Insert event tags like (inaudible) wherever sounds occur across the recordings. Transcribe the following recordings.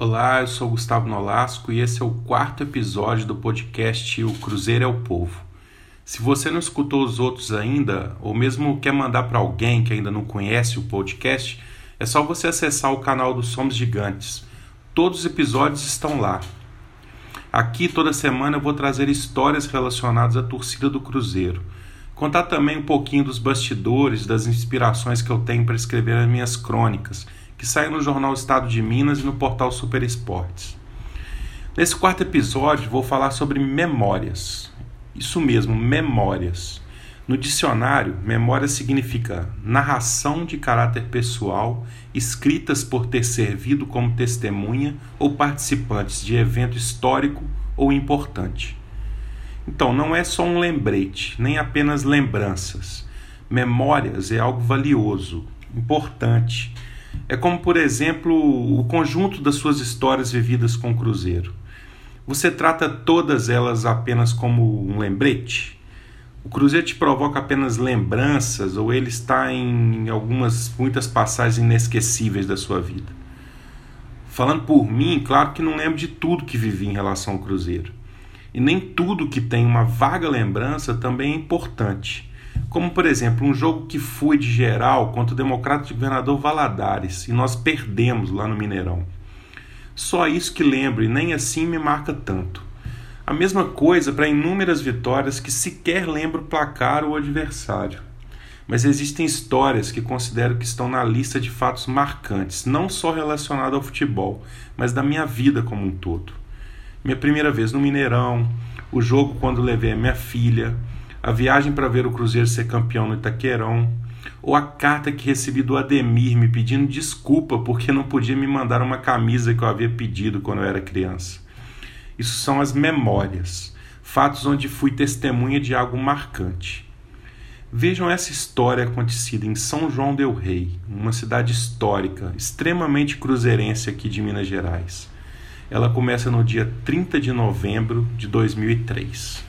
Olá, eu sou Gustavo Nolasco e esse é o quarto episódio do podcast O Cruzeiro é o Povo. Se você não escutou os outros ainda, ou mesmo quer mandar para alguém que ainda não conhece o podcast, é só você acessar o canal do Somos Gigantes. Todos os episódios estão lá. Aqui toda semana eu vou trazer histórias relacionadas à torcida do Cruzeiro. Contar também um pouquinho dos bastidores, das inspirações que eu tenho para escrever as minhas crônicas que sai no jornal Estado de Minas e no portal Super Esportes. Nesse quarto episódio, vou falar sobre memórias. Isso mesmo, memórias. No dicionário, memória significa narração de caráter pessoal, escritas por ter servido como testemunha ou participantes de evento histórico ou importante. Então, não é só um lembrete, nem apenas lembranças. Memórias é algo valioso, importante é como, por exemplo, o conjunto das suas histórias vividas com o Cruzeiro. Você trata todas elas apenas como um lembrete? O Cruzeiro te provoca apenas lembranças ou ele está em algumas muitas passagens inesquecíveis da sua vida? Falando por mim, claro que não lembro de tudo que vivi em relação ao Cruzeiro. E nem tudo que tem uma vaga lembrança também é importante como por exemplo um jogo que foi de geral contra o Democrata de Governador Valadares e nós perdemos lá no Mineirão. Só isso que lembro e nem assim me marca tanto. A mesma coisa para inúmeras vitórias que sequer lembro placar ou adversário. Mas existem histórias que considero que estão na lista de fatos marcantes, não só relacionados ao futebol, mas da minha vida como um todo. Minha primeira vez no Mineirão, o jogo quando levei a minha filha, a viagem para ver o Cruzeiro ser campeão no Itaquerão, ou a carta que recebi do Ademir me pedindo desculpa porque não podia me mandar uma camisa que eu havia pedido quando eu era criança. Isso são as memórias, fatos onde fui testemunha de algo marcante. Vejam essa história acontecida em São João del Rei, uma cidade histórica, extremamente cruzeirense aqui de Minas Gerais. Ela começa no dia 30 de novembro de 2003.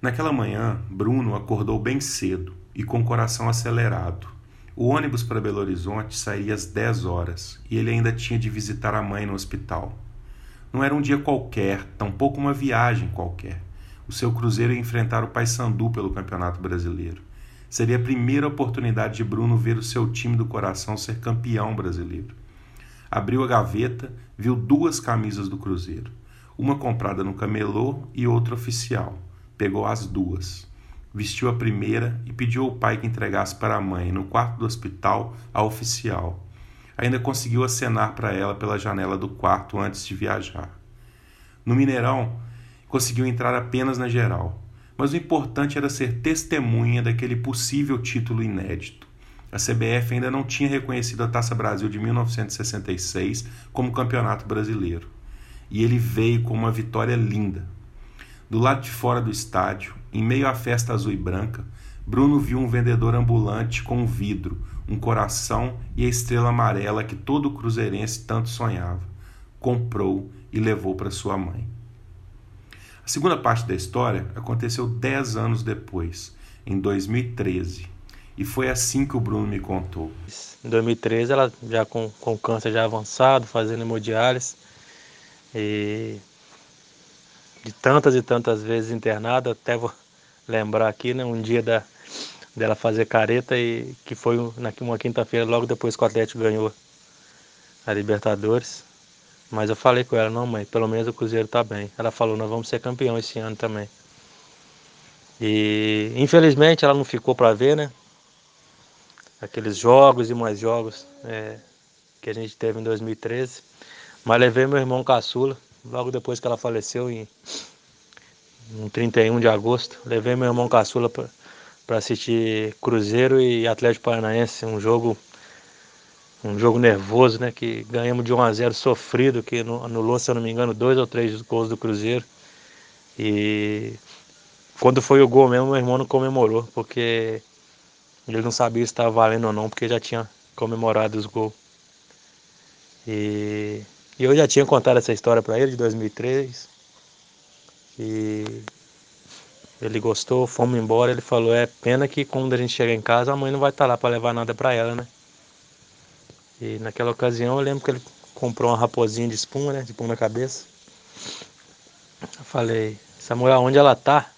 Naquela manhã, Bruno acordou bem cedo e com o coração acelerado. O ônibus para Belo Horizonte sairia às 10 horas e ele ainda tinha de visitar a mãe no hospital. Não era um dia qualquer, tampouco uma viagem qualquer. O seu cruzeiro ia enfrentar o Paysandu pelo Campeonato Brasileiro. Seria a primeira oportunidade de Bruno ver o seu time do coração ser campeão brasileiro. Abriu a gaveta, viu duas camisas do Cruzeiro, uma comprada no camelô e outra oficial pegou as duas. Vestiu a primeira e pediu ao pai que entregasse para a mãe, no quarto do hospital, a oficial. Ainda conseguiu acenar para ela pela janela do quarto antes de viajar. No Mineirão, conseguiu entrar apenas na geral, mas o importante era ser testemunha daquele possível título inédito. A CBF ainda não tinha reconhecido a Taça Brasil de 1966 como campeonato brasileiro. E ele veio com uma vitória linda, do lado de fora do estádio, em meio à festa azul e branca, Bruno viu um vendedor ambulante com um vidro, um coração e a estrela amarela que todo cruzeirense tanto sonhava. Comprou e levou para sua mãe. A segunda parte da história aconteceu dez anos depois, em 2013. E foi assim que o Bruno me contou. Em 2013, ela já com, com câncer já avançado, fazendo hemodiálise. E de tantas e tantas vezes internada, até vou lembrar aqui, né, um dia da, dela fazer careta e que foi uma quinta-feira logo depois que o Atlético ganhou a Libertadores. Mas eu falei com ela, não mãe, pelo menos o Cruzeiro tá bem. Ela falou, nós vamos ser campeão esse ano também. E infelizmente ela não ficou para ver, né? Aqueles jogos e mais jogos é, que a gente teve em 2013. Mas levei meu irmão caçula logo depois que ela faleceu, em, em 31 de agosto. Levei meu irmão caçula para assistir Cruzeiro e Atlético Paranaense, um jogo um jogo nervoso, né? Que ganhamos de 1 a 0 sofrido, que anulou, se eu não me engano, dois ou três gols do Cruzeiro. E quando foi o gol mesmo, meu irmão não comemorou, porque ele não sabia se estava valendo ou não, porque já tinha comemorado os gols. E e eu já tinha contado essa história para ele de 2003. E ele gostou, fomos embora. Ele falou: É pena que quando a gente chegar em casa, a mãe não vai estar tá lá para levar nada para ela, né? E naquela ocasião eu lembro que ele comprou uma raposinha de espuma, né? De pão na cabeça. Eu falei, Samuel, onde ela tá?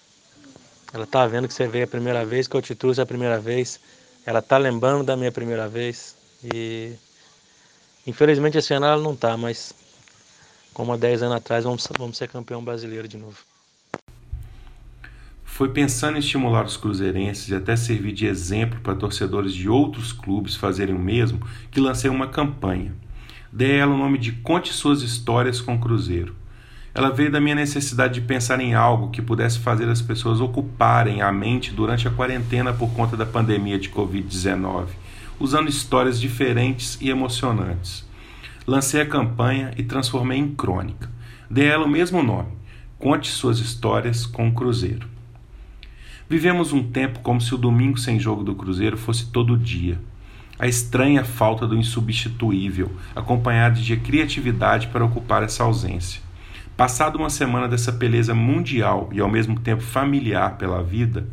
Ela tá vendo que você veio a primeira vez, que eu te trouxe a primeira vez. Ela tá lembrando da minha primeira vez. E infelizmente esse ano ela não tá, mas como há 10 anos atrás, vamos, vamos ser campeão brasileiro de novo. Foi pensando em estimular os cruzeirenses e até servir de exemplo para torcedores de outros clubes fazerem o mesmo que lancei uma campanha. Dei ela o nome de Conte Suas Histórias com o Cruzeiro. Ela veio da minha necessidade de pensar em algo que pudesse fazer as pessoas ocuparem a mente durante a quarentena por conta da pandemia de Covid-19, usando histórias diferentes e emocionantes. Lancei a campanha e transformei em crônica. Dei ela o mesmo nome: Conte Suas Histórias com o Cruzeiro. Vivemos um tempo como se o domingo sem jogo do Cruzeiro fosse todo dia. A estranha falta do insubstituível, acompanhada de criatividade para ocupar essa ausência. Passada uma semana dessa beleza mundial e ao mesmo tempo familiar pela vida,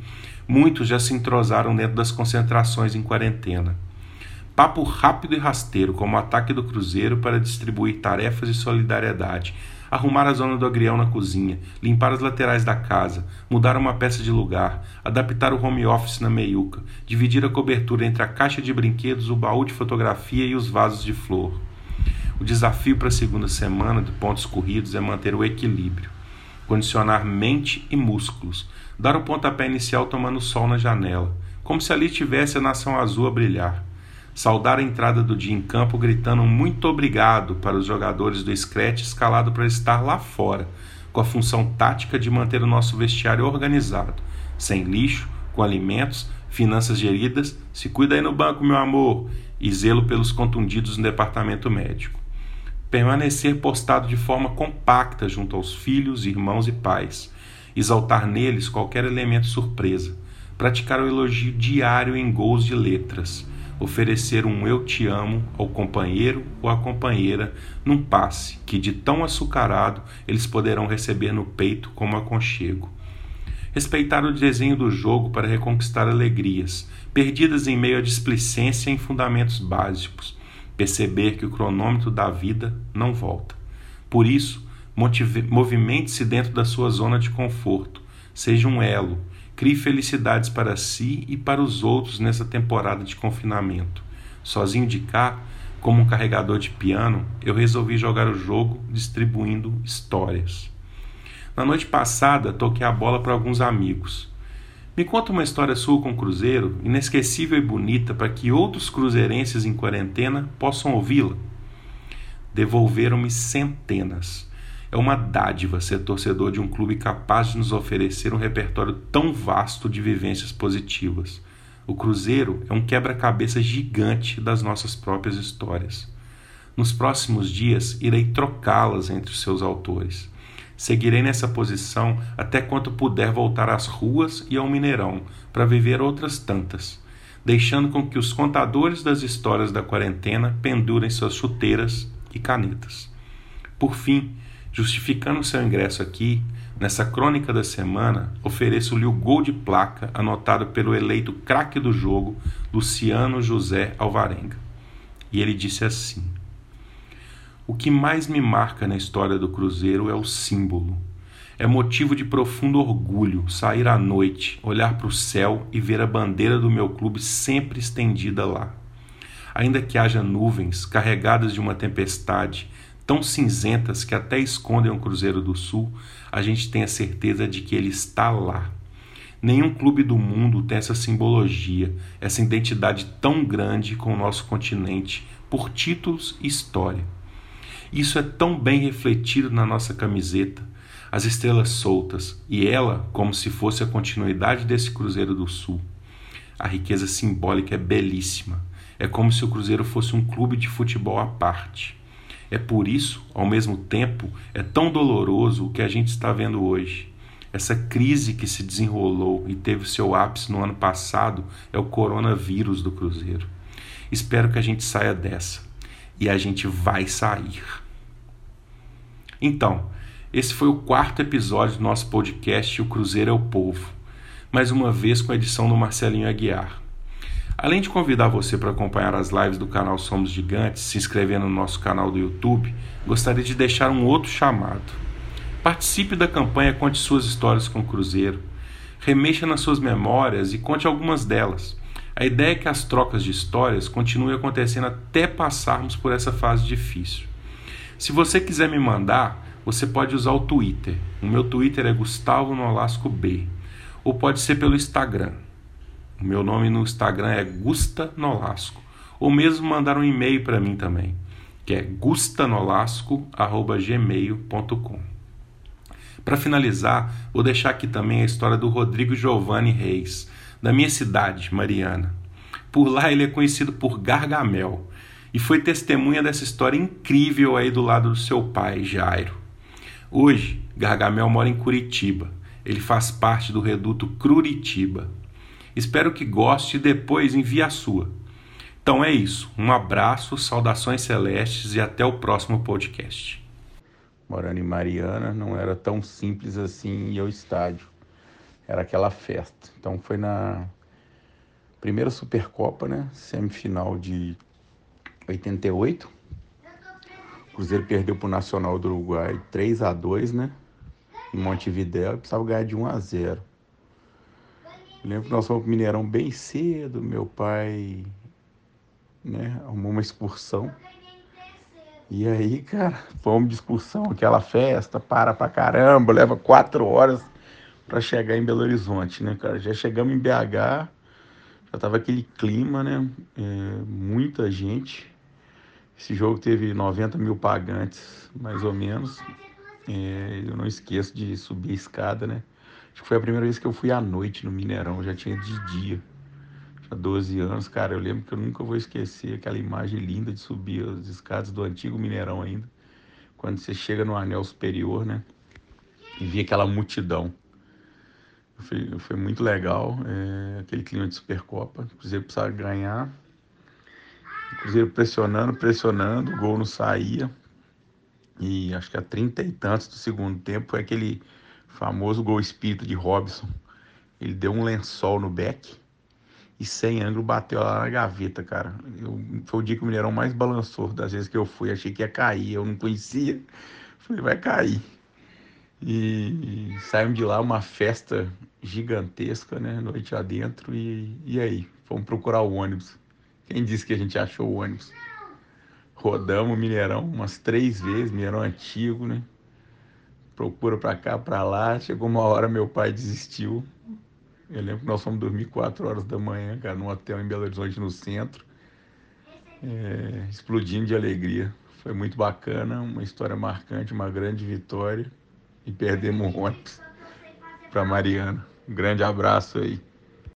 muitos já se entrosaram dentro das concentrações em quarentena. Papo rápido e rasteiro, como o ataque do Cruzeiro para distribuir tarefas de solidariedade, arrumar a zona do agrião na cozinha, limpar as laterais da casa, mudar uma peça de lugar, adaptar o home office na meiuca, dividir a cobertura entre a caixa de brinquedos, o baú de fotografia e os vasos de flor. O desafio para a segunda semana de pontos corridos é manter o equilíbrio, condicionar mente e músculos, dar o pontapé inicial tomando sol na janela, como se ali tivesse a nação azul a brilhar saudar a entrada do dia em campo gritando muito obrigado para os jogadores do Scratch escalado para estar lá fora, com a função tática de manter o nosso vestiário organizado, sem lixo, com alimentos, finanças geridas, se cuida aí no banco, meu amor, e zelo pelos contundidos no departamento médico. Permanecer postado de forma compacta junto aos filhos, irmãos e pais, exaltar neles qualquer elemento surpresa, praticar o elogio diário em gols de letras, oferecer um eu te amo ao companheiro ou à companheira num passe que de tão açucarado eles poderão receber no peito como aconchego. Respeitar o desenho do jogo para reconquistar alegrias, perdidas em meio à displicência em fundamentos básicos. Perceber que o cronômetro da vida não volta. Por isso, movimente-se dentro da sua zona de conforto. Seja um elo, Crie felicidades para si e para os outros nessa temporada de confinamento. Sozinho de cá, como um carregador de piano, eu resolvi jogar o jogo distribuindo histórias. Na noite passada, toquei a bola para alguns amigos. Me conta uma história sua com o Cruzeiro, inesquecível e bonita, para que outros cruzeirenses em quarentena possam ouvi-la. Devolveram-me centenas. É uma dádiva ser torcedor de um clube capaz de nos oferecer um repertório tão vasto de vivências positivas. O Cruzeiro é um quebra-cabeça gigante das nossas próprias histórias. Nos próximos dias, irei trocá-las entre os seus autores. Seguirei nessa posição até quanto puder voltar às ruas e ao Mineirão para viver outras tantas, deixando com que os contadores das histórias da quarentena pendurem suas chuteiras e canetas. Por fim, Justificando seu ingresso aqui, nessa crônica da semana, ofereço-lhe o gol de placa anotado pelo eleito craque do jogo, Luciano José Alvarenga. E ele disse assim: O que mais me marca na história do Cruzeiro é o símbolo. É motivo de profundo orgulho sair à noite, olhar para o céu e ver a bandeira do meu clube sempre estendida lá. Ainda que haja nuvens carregadas de uma tempestade, tão cinzentas que até escondem o Cruzeiro do Sul, a gente tem a certeza de que ele está lá. Nenhum clube do mundo tem essa simbologia, essa identidade tão grande com o nosso continente, por títulos e história. Isso é tão bem refletido na nossa camiseta, as estrelas soltas, e ela como se fosse a continuidade desse Cruzeiro do Sul. A riqueza simbólica é belíssima. É como se o Cruzeiro fosse um clube de futebol à parte. É por isso, ao mesmo tempo, é tão doloroso o que a gente está vendo hoje. Essa crise que se desenrolou e teve seu ápice no ano passado é o coronavírus do Cruzeiro. Espero que a gente saia dessa. E a gente vai sair. Então, esse foi o quarto episódio do nosso podcast O Cruzeiro é o Povo. Mais uma vez com a edição do Marcelinho Aguiar. Além de convidar você para acompanhar as lives do canal Somos Gigantes, se inscrever no nosso canal do YouTube, gostaria de deixar um outro chamado. Participe da campanha Conte Suas Histórias com o Cruzeiro. Remexa nas suas memórias e conte algumas delas. A ideia é que as trocas de histórias continuem acontecendo até passarmos por essa fase difícil. Se você quiser me mandar, você pode usar o Twitter. O meu Twitter é Gustavo Nolasco B. Ou pode ser pelo Instagram. O meu nome no Instagram é Gusta Nolasco. Ou mesmo mandar um e-mail para mim também, que é gustanolasco@gmail.com. Para finalizar, vou deixar aqui também a história do Rodrigo Giovanni Reis, da minha cidade, Mariana. Por lá ele é conhecido por Gargamel e foi testemunha dessa história incrível aí do lado do seu pai, Jairo. Hoje, Gargamel mora em Curitiba. Ele faz parte do reduto Cruritiba. Espero que goste e depois envie a sua. Então é isso. Um abraço, saudações celestes e até o próximo podcast. Morando em Mariana, não era tão simples assim ir ao estádio. Era aquela festa. Então foi na primeira Supercopa, né? Semifinal de 88. O Cruzeiro perdeu para o Nacional do Uruguai 3 a 2 né? Em Montevidéu precisava ganhar de 1 a 0 lembro que nós fomos pro Mineirão bem cedo, meu pai né, arrumou uma excursão. E aí, cara, fomos de excursão, aquela festa, para pra caramba, leva quatro horas para chegar em Belo Horizonte, né, cara? Já chegamos em BH, já tava aquele clima, né? É, muita gente. Esse jogo teve 90 mil pagantes, mais ou menos. É, eu não esqueço de subir a escada, né? Acho que foi a primeira vez que eu fui à noite no Mineirão, já tinha de dia. Tinha 12 anos, cara. Eu lembro que eu nunca vou esquecer aquela imagem linda de subir as escadas do antigo Mineirão ainda. Quando você chega no anel superior, né? E vê aquela multidão. Foi, foi muito legal, é, aquele clima de Supercopa. O Cruzeiro precisava ganhar. O Cruzeiro pressionando, pressionando, o gol não saía. E acho que a trinta e tantos do segundo tempo foi aquele famoso gol espírito de Robson. Ele deu um lençol no back e sem ângulo bateu lá na gaveta, cara. Eu, foi o dia que o Mineirão mais balançou das vezes que eu fui. Achei que ia cair, eu não conhecia. (laughs) Falei, vai cair. E, e saímos de lá uma festa gigantesca, né? Noite adentro. E, e aí? Fomos procurar o ônibus. Quem disse que a gente achou o ônibus? Rodamos o Mineirão umas três vezes, Mineirão antigo, né? Procura para cá, para lá. Chegou uma hora, meu pai desistiu. Eu lembro que nós fomos dormir 4 horas da manhã, cara, num hotel em Belo Horizonte, no centro, é, explodindo de alegria. Foi muito bacana, uma história marcante, uma grande vitória. E perdemos o ônibus para Mariana. Um grande abraço aí.